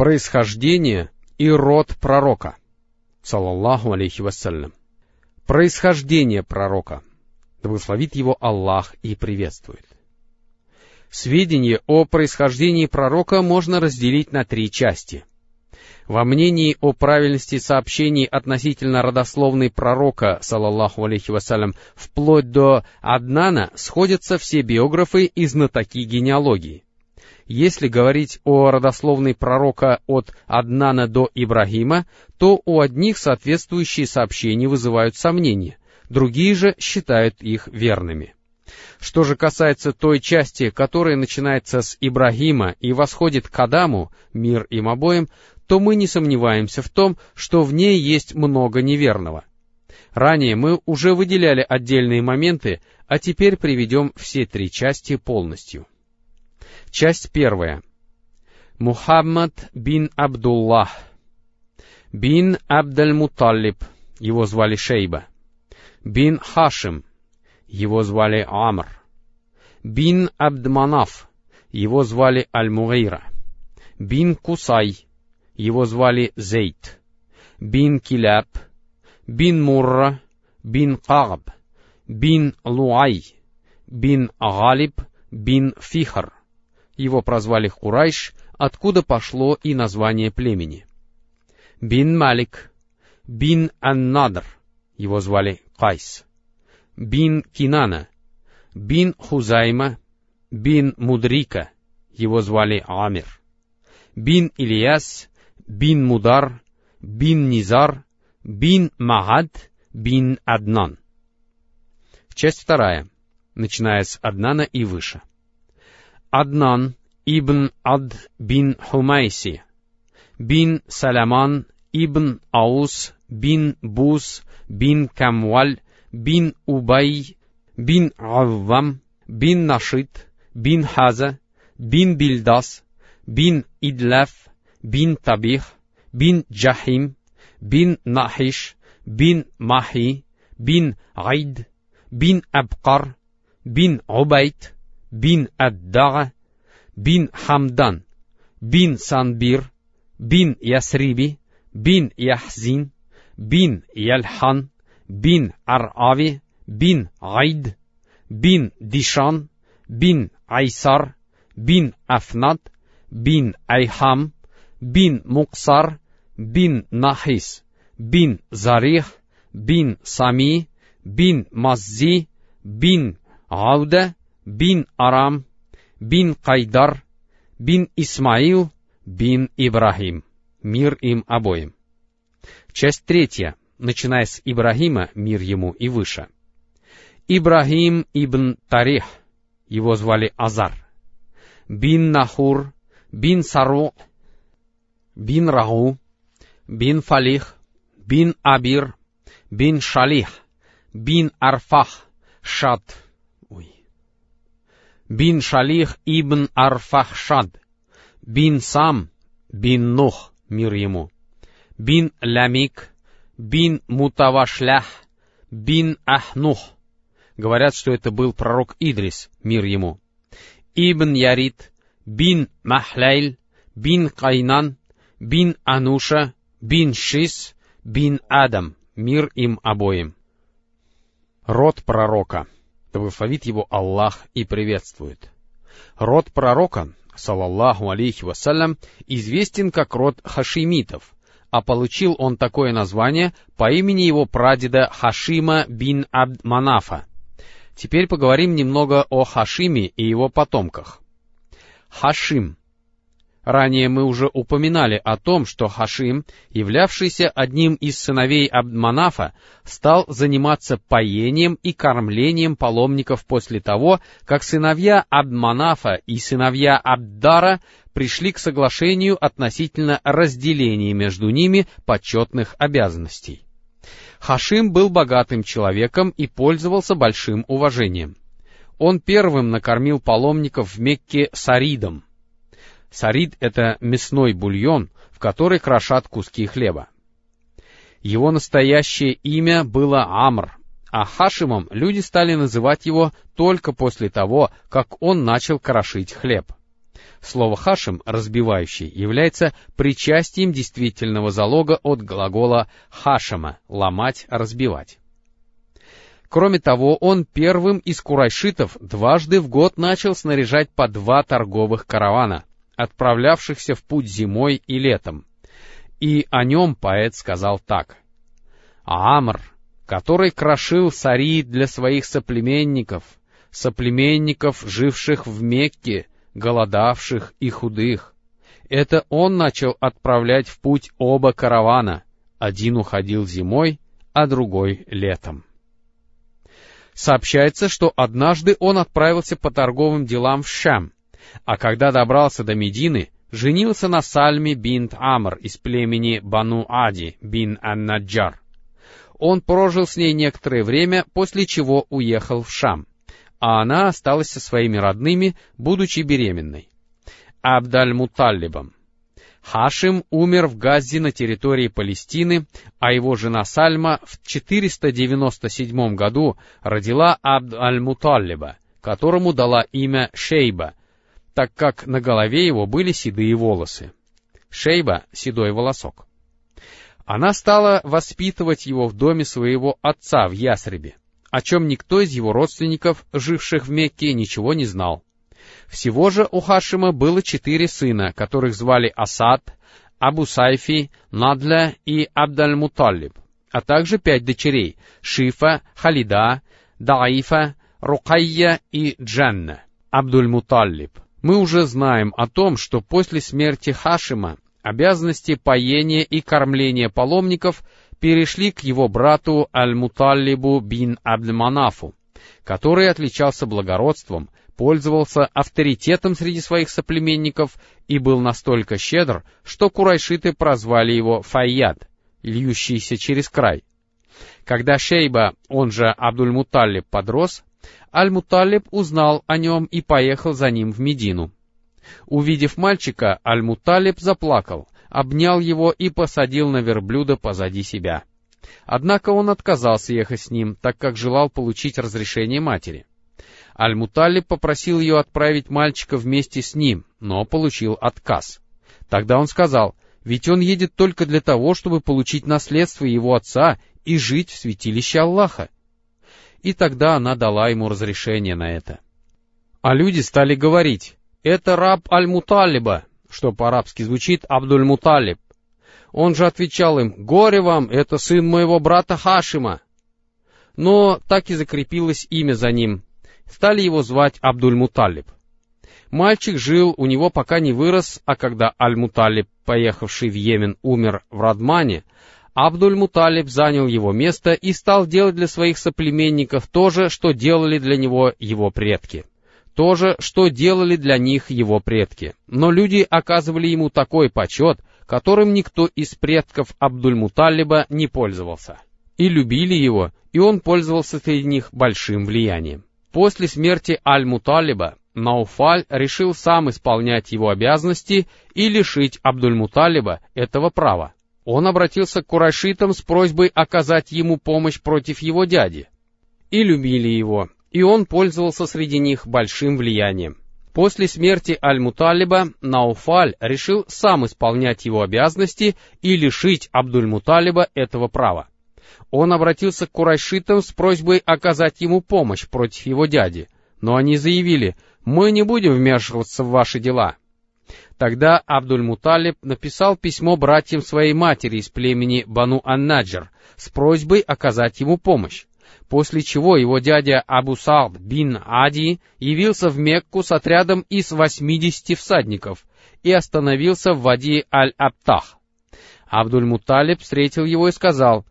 Происхождение и род пророка. Салаллаху алейхи вассалям. Происхождение пророка. Да благословит его Аллах и приветствует. Сведения о происхождении пророка можно разделить на три части. Во мнении о правильности сообщений относительно родословной пророка, салаллаху алейхи вассалям, вплоть до Аднана, сходятся все биографы и знатоки генеалогии. Если говорить о родословной пророка от Аднана до Ибрагима, то у одних соответствующие сообщения вызывают сомнения, другие же считают их верными. Что же касается той части, которая начинается с Ибрагима и восходит к Адаму, мир им обоим, то мы не сомневаемся в том, что в ней есть много неверного. Ранее мы уже выделяли отдельные моменты, а теперь приведем все три части полностью. Часть первая. Мухаммад бин Абдуллах, бин Абдаль-Муталиб, его звали Шейба, бин Хашим, его звали Амр, бин Абдманаф, его звали Аль-Мугайра, бин Кусай, его звали Зейт, бин Киляб, бин Мурра, бин Кагб, бин Луай, бин Галиб, бин Фихр, его прозвали Хурайш, откуда пошло и название племени. Бин Малик, бин Аннадр, его звали Кайс, бин Кинана, бин Хузайма, бин Мудрика, его звали Амир, бин Ильяс, бин Мудар, бин Низар, бин Магад, бин Аднан. Часть вторая, начиная с Аднана и выше. Аднан ибн Ад бин Хумайси, бин Саламан ибн Аус бин Бус бин Камваль бин Убай бин Аввам бин Нашит бин Хаза бин Бильдас бин Идлаф бин Табих бин Джахим бин Нахиш бин Махи бин Айд бин Абкар бин Убайт бин Аддага, бин Хамдан, бин Санбир, бин Ясриби, бин Яхзин, бин Ялхан, бин Арави, бин Айд, бин Дишан, бин Айсар, бин Афнат, бин Айхам, бин Муксар, бин Нахис, бин Зарих, бин Сами, бин Маззи, бин Ауда, бин Арам, бин Кайдар, бин Исмаил, бин Ибрахим. Мир им обоим. Часть третья, начиная с Ибрахима, мир ему и выше. Ибрахим ибн Тарих, его звали Азар, бин Нахур, бин Сару, бин Рагу, бин Фалих, бин Абир, бин Шалих, бин Арфах, Шад, бин Шалих ибн Арфахшад, бин Сам, бин Нух, мир ему, бин Лямик, бин Мутавашлях, бин Ахнух. Говорят, что это был пророк Идрис, мир ему. Ибн Ярит, бин Махлайль, бин Кайнан, бин Ануша, бин Шис, бин Адам, мир им обоим. Род пророка — да благословит его Аллах и приветствует. Род пророка, салаллаху алейхи вассалям, известен как род хашимитов, а получил он такое название по имени его прадеда Хашима бин Абд Манафа. Теперь поговорим немного о Хашиме и его потомках. Хашим Ранее мы уже упоминали о том, что Хашим, являвшийся одним из сыновей Абдманафа, стал заниматься поением и кормлением паломников после того, как сыновья Абдманафа и сыновья Абдара пришли к соглашению относительно разделения между ними почетных обязанностей. Хашим был богатым человеком и пользовался большим уважением. Он первым накормил паломников в Мекке саридом — Сарид — это мясной бульон, в который крошат куски хлеба. Его настоящее имя было Амр, а Хашимом люди стали называть его только после того, как он начал крошить хлеб. Слово «хашим» — «разбивающий» является причастием действительного залога от глагола «хашама» — «ломать», «разбивать». Кроме того, он первым из курайшитов дважды в год начал снаряжать по два торговых каравана, отправлявшихся в путь зимой и летом. И о нем поэт сказал так. «Амр, который крошил сари для своих соплеменников, соплеменников, живших в Мекке, голодавших и худых. Это он начал отправлять в путь оба каравана. Один уходил зимой, а другой летом. Сообщается, что однажды он отправился по торговым делам в Шам, а когда добрался до Медины, женился на Сальме бинт Амр из племени Бану Ади бин Ан-Наджар. Он прожил с ней некоторое время, после чего уехал в Шам а она осталась со своими родными, будучи беременной. Абдаль-Муталлибом. Хашим умер в Газзе на территории Палестины, а его жена Сальма в 497 году родила Абд-аль-Муталлиба, которому дала имя Шейба, так как на голове его были седые волосы. Шейба — седой волосок. Она стала воспитывать его в доме своего отца в Ясребе о чем никто из его родственников, живших в Мекке, ничего не знал. Всего же у Хашима было четыре сына, которых звали Асад, Абу Сайфи, Надля и Абдаль-Муталиб, а также пять дочерей — Шифа, Халида, Даифа, Рукайя и Джанна. Абдуль-Муталиб. Мы уже знаем о том, что после смерти Хашима обязанности поения и кормления паломников перешли к его брату Аль-Муталлибу бин Абдманафу, который отличался благородством, пользовался авторитетом среди своих соплеменников и был настолько щедр, что курайшиты прозвали его Файяд, льющийся через край. Когда Шейба, он же Абдуль-Муталлиб, подрос, Аль-Муталлиб узнал о нем и поехал за ним в Медину. Увидев мальчика, Аль-Муталиб заплакал, обнял его и посадил на верблюда позади себя. Однако он отказался ехать с ним, так как желал получить разрешение матери. Аль-Муталиб попросил ее отправить мальчика вместе с ним, но получил отказ. Тогда он сказал, ведь он едет только для того, чтобы получить наследство его отца и жить в святилище Аллаха. И тогда она дала ему разрешение на это. А люди стали говорить, это раб Аль-Муталиба, что по-арабски звучит Абдуль-Муталиб. Он же отвечал им, «Горе вам, это сын моего брата Хашима». Но так и закрепилось имя за ним. Стали его звать Абдуль-Муталиб. Мальчик жил у него, пока не вырос, а когда Аль-Муталиб, поехавший в Йемен, умер в Радмане, Абдуль-Муталиб занял его место и стал делать для своих соплеменников то же, что делали для него его предки то же, что делали для них его предки. Но люди оказывали ему такой почет, которым никто из предков Абдуль-Муталиба не пользовался. И любили его, и он пользовался среди них большим влиянием. После смерти Аль-Муталиба Науфаль решил сам исполнять его обязанности и лишить Абдуль-Муталиба этого права. Он обратился к курайшитам с просьбой оказать ему помощь против его дяди. И любили его, и он пользовался среди них большим влиянием. После смерти Аль-Муталиба Науфаль решил сам исполнять его обязанности и лишить Абдуль-Муталиба этого права. Он обратился к курайшитам с просьбой оказать ему помощь против его дяди, но они заявили, «Мы не будем вмешиваться в ваши дела». Тогда Абдуль-Муталиб написал письмо братьям своей матери из племени Бану Ан-Наджар с просьбой оказать ему помощь после чего его дядя Абу Саад бин Ади явился в Мекку с отрядом из 80 всадников и остановился в Вади Аль-Абтах. Абдуль-Муталиб встретил его и сказал,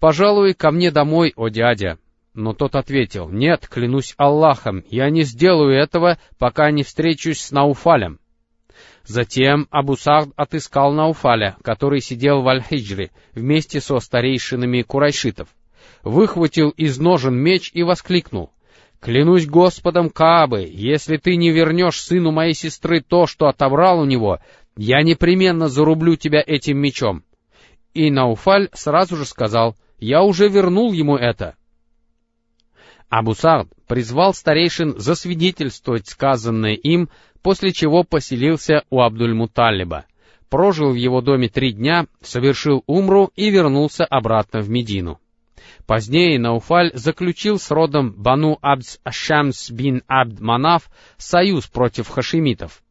«Пожалуй, ко мне домой, о дядя». Но тот ответил, «Нет, клянусь Аллахом, я не сделаю этого, пока не встречусь с Науфалем». Затем Абу Саад отыскал Науфаля, который сидел в Аль-Хиджре вместе со старейшинами курайшитов выхватил из ножен меч и воскликнул. «Клянусь Господом Каабы, если ты не вернешь сыну моей сестры то, что отобрал у него, я непременно зарублю тебя этим мечом». И Науфаль сразу же сказал, «Я уже вернул ему это». Абу Сард призвал старейшин засвидетельствовать сказанное им, после чего поселился у Абдуль-Муталиба, прожил в его доме три дня, совершил умру и вернулся обратно в Медину. Позднее Науфаль заключил с родом Бану Абдс Шамс бин Абд Манаф союз против хашимитов.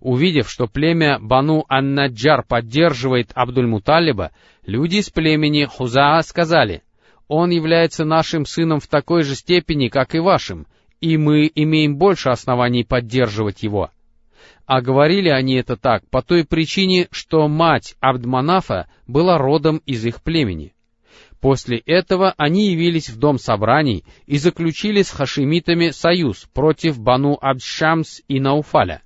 Увидев, что племя Бану Ан-Наджар поддерживает Абдуль-Муталиба, люди из племени Хузаа сказали, «Он является нашим сыном в такой же степени, как и вашим, и мы имеем больше оснований поддерживать его». А говорили они это так по той причине, что мать Абдманафа была родом из их племени. После этого они явились в дом собраний и заключили с хашимитами союз против Бану Абдшамс и Науфаля.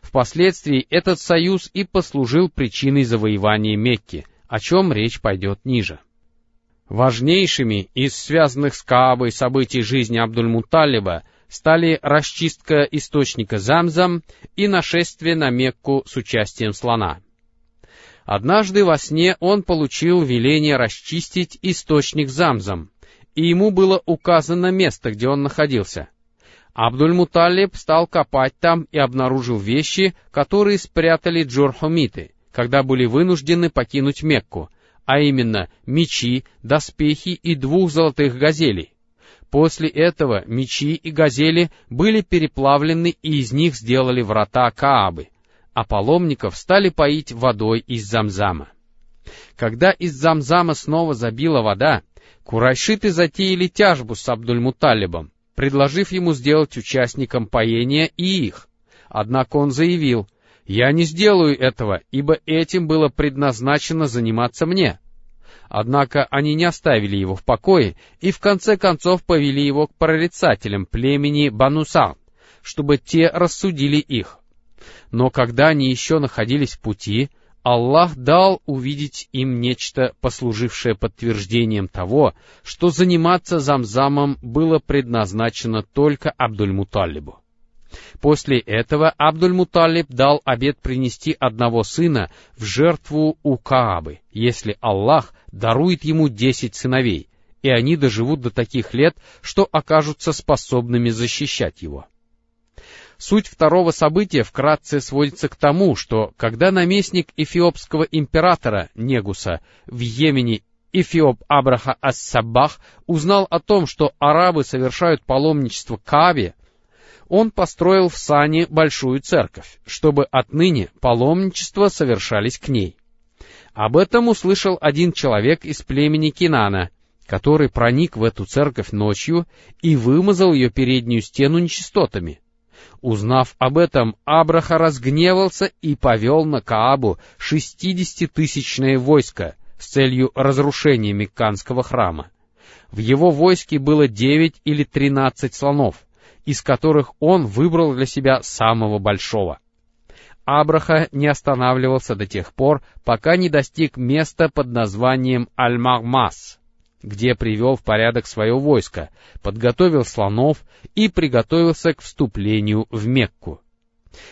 Впоследствии этот союз и послужил причиной завоевания Мекки, о чем речь пойдет ниже. Важнейшими из связанных с Каабой событий жизни Абдуль-Муталиба стали расчистка источника Замзам и нашествие на Мекку с участием слона. Однажды во сне он получил веление расчистить источник Замзам, и ему было указано место, где он находился. Абдуль-Муталиб стал копать там и обнаружил вещи, которые спрятали джурхумиты, когда были вынуждены покинуть Мекку, а именно мечи, доспехи и двух золотых газелей. После этого мечи и газели были переплавлены и из них сделали врата Каабы, а паломников стали поить водой из Замзама. Когда из Замзама снова забила вода, курайшиты затеяли тяжбу с Абдульмуталибом, предложив ему сделать участником поения и их. Однако он заявил, «Я не сделаю этого, ибо этим было предназначено заниматься мне». Однако они не оставили его в покое и в конце концов повели его к прорицателям племени Банусан, чтобы те рассудили их. Но когда они еще находились в пути, Аллах дал увидеть им нечто, послужившее подтверждением того, что заниматься Замзамом было предназначено только Абдуль-Муталибу. После этого Абдуль-Муталиб дал обет принести одного сына в жертву у Каабы, если Аллах дарует ему десять сыновей, и они доживут до таких лет, что окажутся способными защищать его. Суть второго события вкратце сводится к тому, что когда наместник эфиопского императора Негуса в Йемене Эфиоп Абраха Ас-Саббах узнал о том, что арабы совершают паломничество к Каабе, он построил в Сане большую церковь, чтобы отныне паломничества совершались к ней. Об этом услышал один человек из племени Кинана, который проник в эту церковь ночью и вымазал ее переднюю стену нечистотами. Узнав об этом, Абраха разгневался и повел на Каабу шестидесятитысячное войско с целью разрушения Мекканского храма. В его войске было девять или тринадцать слонов, из которых он выбрал для себя самого большого. Абраха не останавливался до тех пор, пока не достиг места под названием Аль-Магмас, где привел в порядок свое войско, подготовил слонов и приготовился к вступлению в Мекку.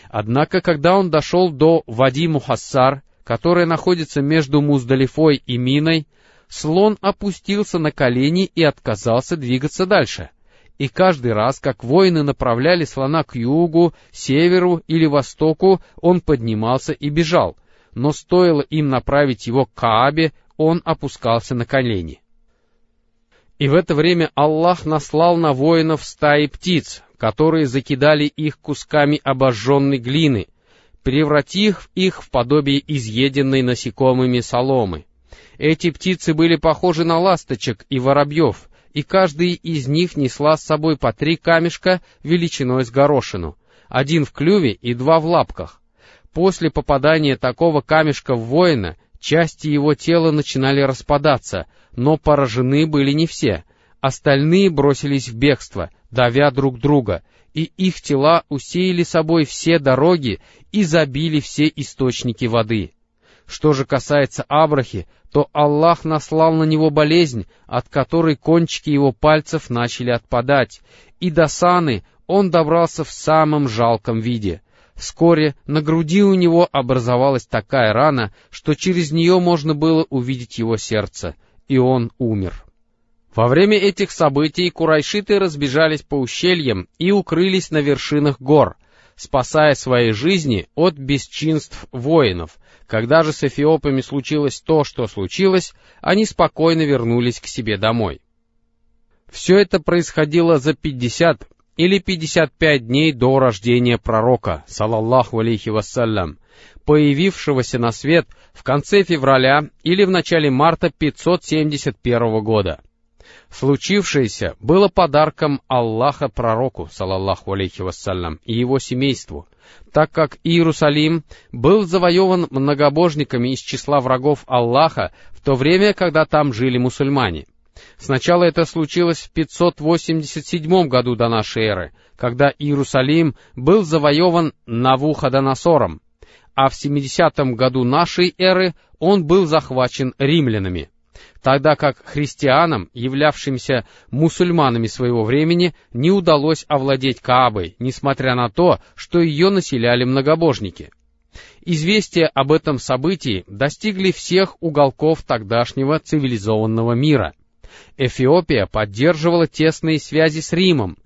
Однако, когда он дошел до Вади Мухассар, которая находится между Муздалифой и Миной, слон опустился на колени и отказался двигаться дальше и каждый раз, как воины направляли слона к югу, северу или востоку, он поднимался и бежал, но стоило им направить его к Каабе, он опускался на колени. И в это время Аллах наслал на воинов стаи птиц, которые закидали их кусками обожженной глины, превратив их в подобие изъеденной насекомыми соломы. Эти птицы были похожи на ласточек и воробьев, и каждый из них несла с собой по три камешка величиной с горошину, один в клюве и два в лапках. После попадания такого камешка в воина, части его тела начинали распадаться, но поражены были не все. Остальные бросились в бегство, давя друг друга, и их тела усеяли собой все дороги и забили все источники воды. Что же касается Абрахи, то Аллах наслал на него болезнь, от которой кончики его пальцев начали отпадать, и до Саны он добрался в самом жалком виде. Вскоре на груди у него образовалась такая рана, что через нее можно было увидеть его сердце, и он умер. Во время этих событий курайшиты разбежались по ущельям и укрылись на вершинах гор, спасая свои жизни от бесчинств воинов. Когда же с эфиопами случилось то, что случилось, они спокойно вернулись к себе домой. Все это происходило за 50 или 55 дней до рождения пророка, салаллаху алейхи вассалям, появившегося на свет в конце февраля или в начале марта 571 года. Случившееся было подарком Аллаха пророку, салаллаху алейхи вассалям, и его семейству, так как Иерусалим был завоеван многобожниками из числа врагов Аллаха в то время, когда там жили мусульмане. Сначала это случилось в 587 году до нашей эры, когда Иерусалим был завоеван Навуходоносором, а в 70 году нашей эры он был захвачен римлянами, тогда как христианам, являвшимся мусульманами своего времени, не удалось овладеть Каабой, несмотря на то, что ее населяли многобожники. Известия об этом событии достигли всех уголков тогдашнего цивилизованного мира. Эфиопия поддерживала тесные связи с Римом,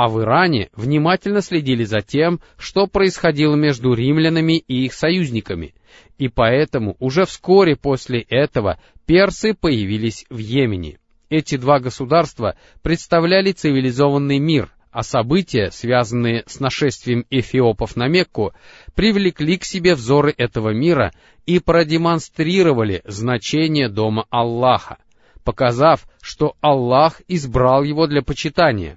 а в Иране внимательно следили за тем, что происходило между римлянами и их союзниками, и поэтому уже вскоре после этого персы появились в Йемене. Эти два государства представляли цивилизованный мир, а события, связанные с нашествием эфиопов на Мекку, привлекли к себе взоры этого мира и продемонстрировали значение Дома Аллаха, показав, что Аллах избрал его для почитания.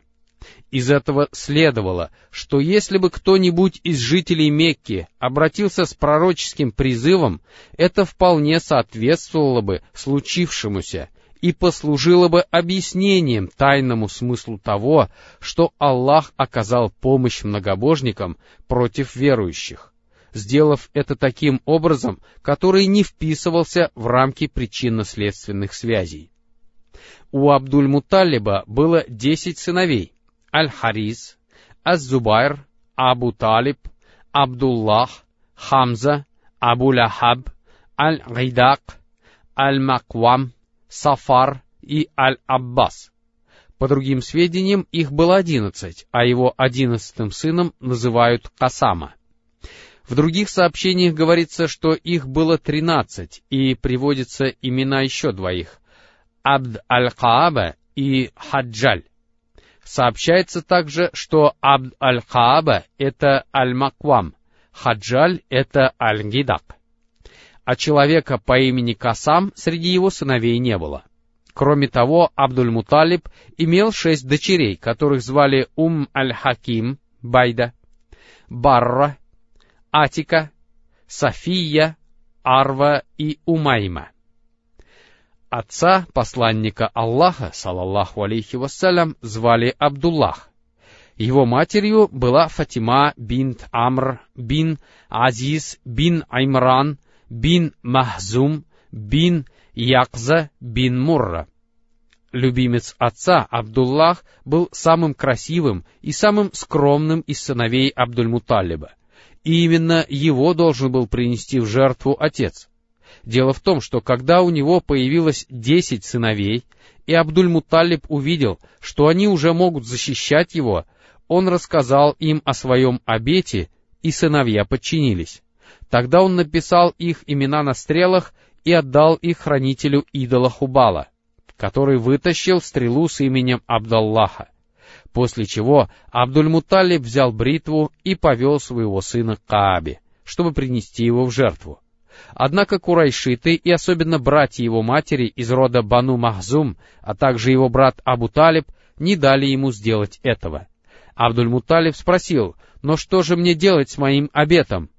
Из этого следовало, что если бы кто-нибудь из жителей Мекки обратился с пророческим призывом, это вполне соответствовало бы случившемуся и послужило бы объяснением тайному смыслу того, что Аллах оказал помощь многобожникам против верующих, сделав это таким образом, который не вписывался в рамки причинно-следственных связей. У Абдуль-Муталиба было десять сыновей — Аль-Хариз, Az-Зубайр, Абу Талиб, Абдуллах, Хамза, Абу Лахаб, Аль-Гайдак, Аль-Маквам, Сафар и Аль-Аббас. По другим сведениям, их было одиннадцать, а его одиннадцатым сыном называют Касама. В других сообщениях говорится, что их было тринадцать, и приводятся имена еще двоих — Абд аль-Кааба и Хаджаль. Сообщается также, что Абд аль-Хааба — это аль-Маквам, Хаджаль — это аль-Гидак. А человека по имени Касам среди его сыновей не было. Кроме того, Абдуль-Муталиб имел шесть дочерей, которых звали Ум аль-Хаким, Байда, Барра, Атика, София, Арва и Умайма. Отца посланника Аллаха, салаллаху алейхи вассалям, звали Абдуллах. Его матерью была Фатима бинт Амр бин Азиз бин Аймран бин Махзум бин Якза бин Мурра. Любимец отца Абдуллах был самым красивым и самым скромным из сыновей Абдуль-Муталиба, и именно его должен был принести в жертву отец. Дело в том, что когда у него появилось десять сыновей, и Абдуль-Муталиб увидел, что они уже могут защищать его, он рассказал им о своем обете, и сыновья подчинились. Тогда он написал их имена на стрелах и отдал их хранителю идола Хубала, который вытащил стрелу с именем Абдаллаха. После чего Абдуль-Муталиб взял бритву и повел своего сына к Каабе, чтобы принести его в жертву. Однако курайшиты и особенно братья его матери из рода Бану Махзум, а также его брат Абу Талиб, не дали ему сделать этого. Абдуль-Муталиб спросил, «Но что же мне делать с моим обетом?»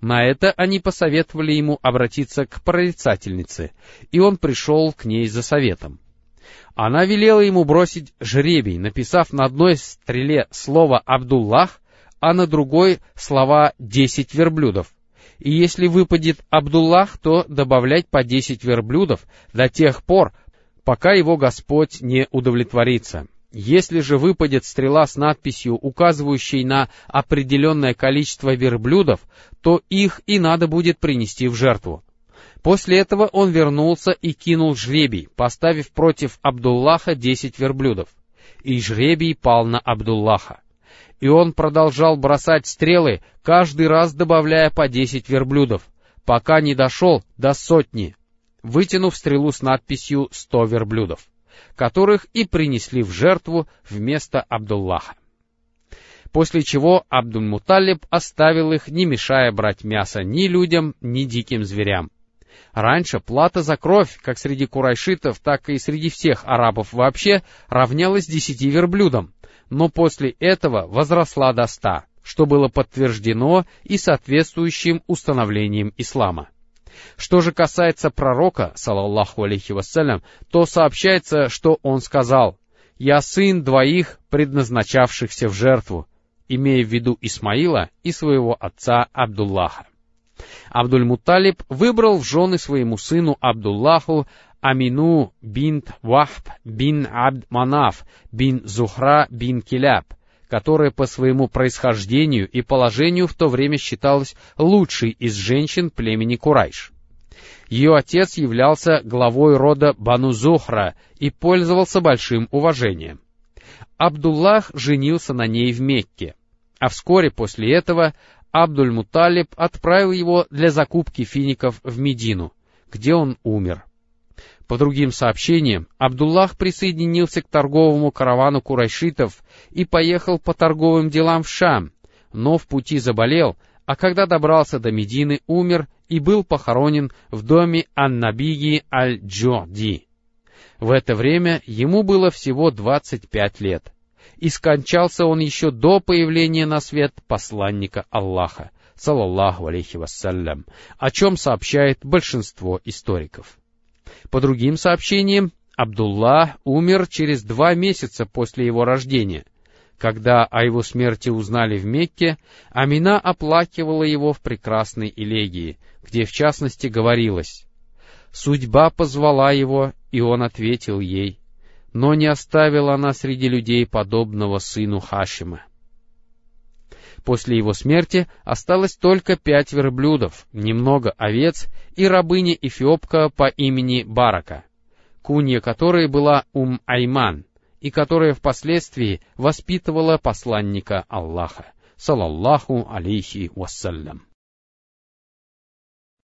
На это они посоветовали ему обратиться к прорицательнице, и он пришел к ней за советом. Она велела ему бросить жребий, написав на одной стреле слово «Абдуллах», а на другой слова «десять верблюдов», и если выпадет Абдуллах, то добавлять по десять верблюдов до тех пор, пока его Господь не удовлетворится. Если же выпадет стрела с надписью, указывающей на определенное количество верблюдов, то их и надо будет принести в жертву. После этого он вернулся и кинул жребий, поставив против Абдуллаха десять верблюдов. И жребий пал на Абдуллаха. И он продолжал бросать стрелы, каждый раз добавляя по десять верблюдов, пока не дошел до сотни, вытянув стрелу с надписью «сто верблюдов», которых и принесли в жертву вместо Абдуллаха. После чего Абдуль-Муталиб оставил их, не мешая брать мясо ни людям, ни диким зверям. Раньше плата за кровь, как среди курайшитов, так и среди всех арабов вообще, равнялась десяти верблюдам, но после этого возросла до ста, что было подтверждено и соответствующим установлением ислама. Что же касается пророка, салаллаху алейхи вассалям, то сообщается, что он сказал, «Я сын двоих, предназначавшихся в жертву», имея в виду Исмаила и своего отца Абдуллаха. Абдуль-Муталиб выбрал в жены своему сыну Абдуллаху Амину бинт Вахб бин Абд Манаф бин Зухра бин Киляб, которая по своему происхождению и положению в то время считалась лучшей из женщин племени Курайш. Ее отец являлся главой рода Бану Зухра и пользовался большим уважением. Абдуллах женился на ней в Мекке, а вскоре после этого Абдуль-Муталиб отправил его для закупки фиников в Медину, где он умер. По другим сообщениям, Абдуллах присоединился к торговому каравану курайшитов и поехал по торговым делам в Шам, но в пути заболел, а когда добрался до Медины, умер и был похоронен в доме Аннабиги Аль-Джорди. В это время ему было всего 25 лет — и скончался он еще до появления на свет посланника Аллаха, салаллаху алейхи вассалям, о чем сообщает большинство историков. По другим сообщениям, Абдуллах умер через два месяца после его рождения. Когда о его смерти узнали в Мекке, Амина оплакивала его в прекрасной элегии, где в частности говорилось «Судьба позвала его, и он ответил ей, но не оставила она среди людей подобного сыну Хашима. После его смерти осталось только пять верблюдов, немного овец и рабыня Эфиопка по имени Барака, кунья которой была Ум-Айман, и которая впоследствии воспитывала посланника Аллаха, салаллаху алейхи вассалям.